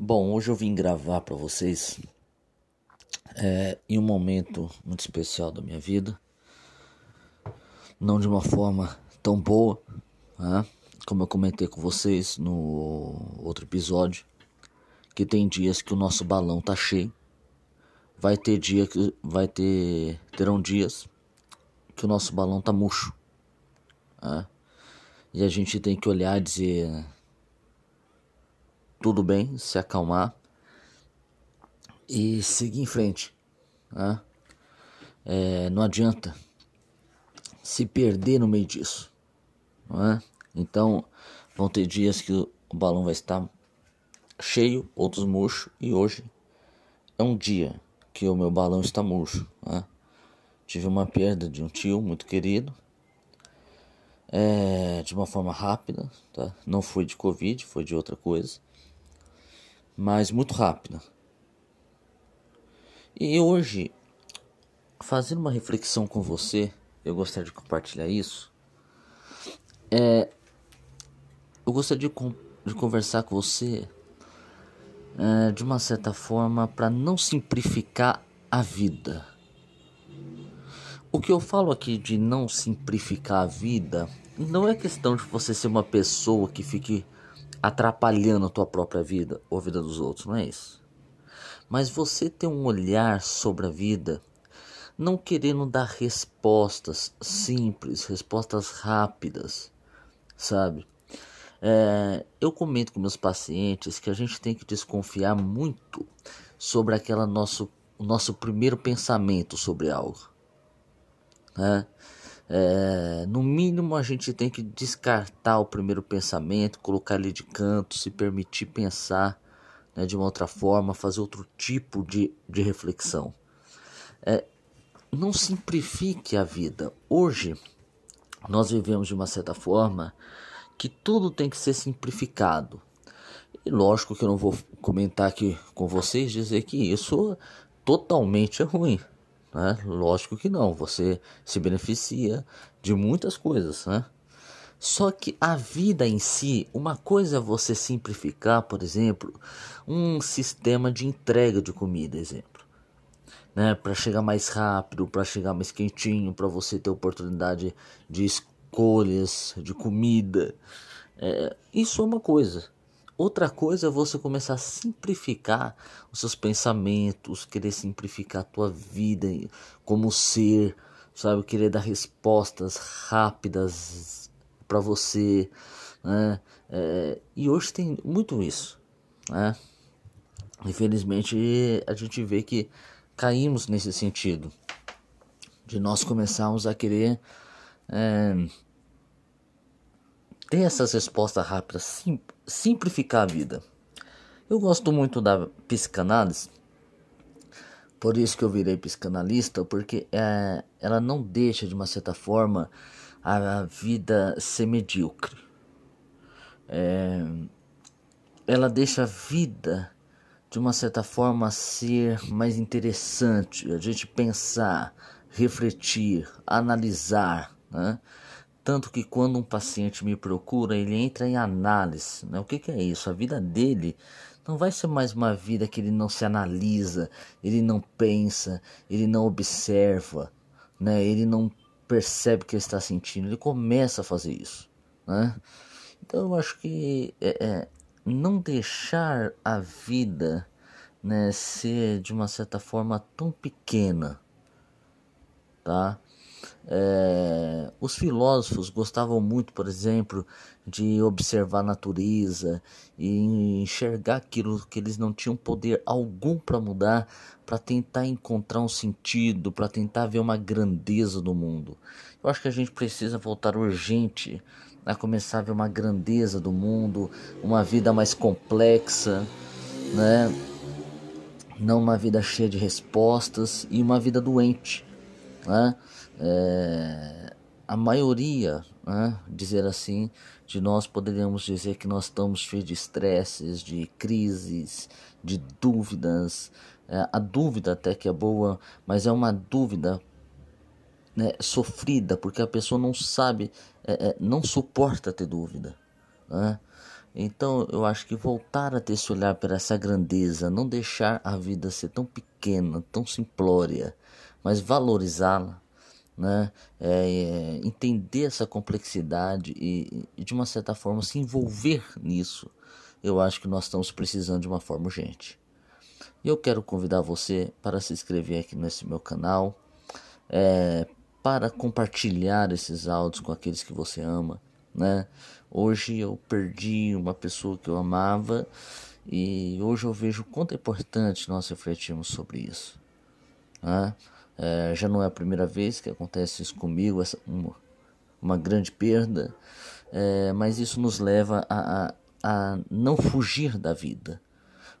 Bom, hoje eu vim gravar para vocês é, em um momento muito especial da minha vida, não de uma forma tão boa, né? como eu comentei com vocês no outro episódio, que tem dias que o nosso balão tá cheio, vai ter dia que vai ter terão dias que o nosso balão tá murcho, né? e a gente tem que olhar e dizer tudo bem, se acalmar e seguir em frente. Né? É, não adianta se perder no meio disso. É? Então, vão ter dias que o balão vai estar cheio, outros murcho, e hoje é um dia que o meu balão está murcho. Né? Tive uma perda de um tio muito querido, é, de uma forma rápida, tá? não foi de Covid, foi de outra coisa mas muito rápida. E hoje, fazendo uma reflexão com você, eu gostaria de compartilhar isso. É, eu gostaria de, de conversar com você é, de uma certa forma para não simplificar a vida. O que eu falo aqui de não simplificar a vida não é questão de você ser uma pessoa que fique atrapalhando a tua própria vida ou a vida dos outros, não é isso. Mas você ter um olhar sobre a vida, não querendo dar respostas simples, respostas rápidas, sabe? É, eu comento com meus pacientes que a gente tem que desconfiar muito sobre aquela nosso, o nosso primeiro pensamento sobre algo. Né? É, no mínimo a gente tem que descartar o primeiro pensamento, colocar ele de canto, se permitir pensar né, de uma outra forma, fazer outro tipo de, de reflexão. É, não simplifique a vida. Hoje nós vivemos de uma certa forma que tudo tem que ser simplificado. E lógico que eu não vou comentar aqui com vocês dizer que isso totalmente é ruim. Né? Lógico que não, você se beneficia de muitas coisas, né? Só que a vida em si, uma coisa é você simplificar, por exemplo, um sistema de entrega de comida, exemplo, né, para chegar mais rápido, para chegar mais quentinho, para você ter oportunidade de escolhas de comida. É, isso é uma coisa. Outra coisa é você começar a simplificar os seus pensamentos, querer simplificar a tua vida como ser, sabe? Querer dar respostas rápidas para você, né? É, e hoje tem muito isso, né? Infelizmente a gente vê que caímos nesse sentido de nós começarmos a querer é, ter essas respostas rápidas, sim, simplificar a vida. Eu gosto muito da psicanálise, por isso que eu virei psicanalista, porque é, ela não deixa de uma certa forma a, vida ser medíocre. É, ela deixa a vida de uma certa forma ser mais interessante, a gente pensar, refletir, analisar, né? Tanto que quando um paciente me procura, ele entra em análise. Né? O que, que é isso? A vida dele não vai ser mais uma vida que ele não se analisa, ele não pensa, ele não observa, né? ele não percebe o que ele está sentindo, ele começa a fazer isso. Né? Então eu acho que é, é, não deixar a vida né, ser de uma certa forma tão pequena, tá? É, os filósofos gostavam muito, por exemplo, de observar a natureza e enxergar aquilo que eles não tinham poder algum para mudar, para tentar encontrar um sentido, para tentar ver uma grandeza do mundo. Eu acho que a gente precisa voltar urgente a começar a ver uma grandeza do mundo, uma vida mais complexa, né? Não uma vida cheia de respostas e uma vida doente, né? é, a maioria, né, dizer assim, de nós poderíamos dizer que nós estamos cheios de estresses, de crises, de dúvidas. É, a dúvida até que é boa, mas é uma dúvida né, sofrida, porque a pessoa não sabe, é, é não suporta ter dúvida. Né? Então eu acho que voltar a ter esse olhar para essa grandeza, não deixar a vida ser tão pequena, tão simplória, mas valorizá-la, né? É, é, entender essa complexidade e, e, de uma certa forma se envolver nisso, eu acho que nós estamos precisando de uma forma urgente. E eu quero convidar você para se inscrever aqui nesse meu canal, é, para compartilhar esses áudios com aqueles que você ama, né? Hoje eu perdi uma pessoa que eu amava e hoje eu vejo o quanto é importante nós refletirmos sobre isso. Né? É, já não é a primeira vez que acontece isso comigo, essa, uma, uma grande perda, é, mas isso nos leva a, a, a não fugir da vida,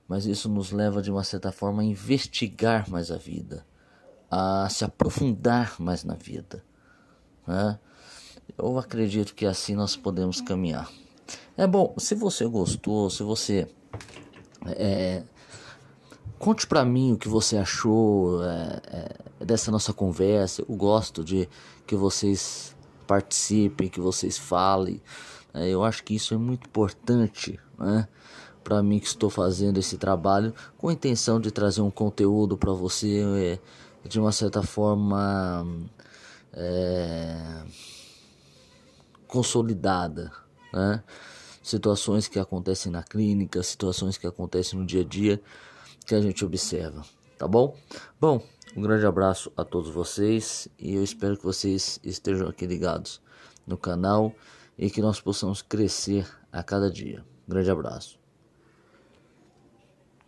mas isso nos leva de uma certa forma a investigar mais a vida, a se aprofundar mais na vida. Né? Eu acredito que assim nós podemos caminhar. É bom, se você gostou, se você. É, conte para mim o que você achou é, é, dessa nossa conversa. Eu gosto de que vocês participem, que vocês falem. É, eu acho que isso é muito importante né, para mim que estou fazendo esse trabalho com a intenção de trazer um conteúdo para você é, de uma certa forma. É, consolidada, né? Situações que acontecem na clínica, situações que acontecem no dia a dia que a gente observa, tá bom? Bom, um grande abraço a todos vocês e eu espero que vocês estejam aqui ligados no canal e que nós possamos crescer a cada dia. Um grande abraço.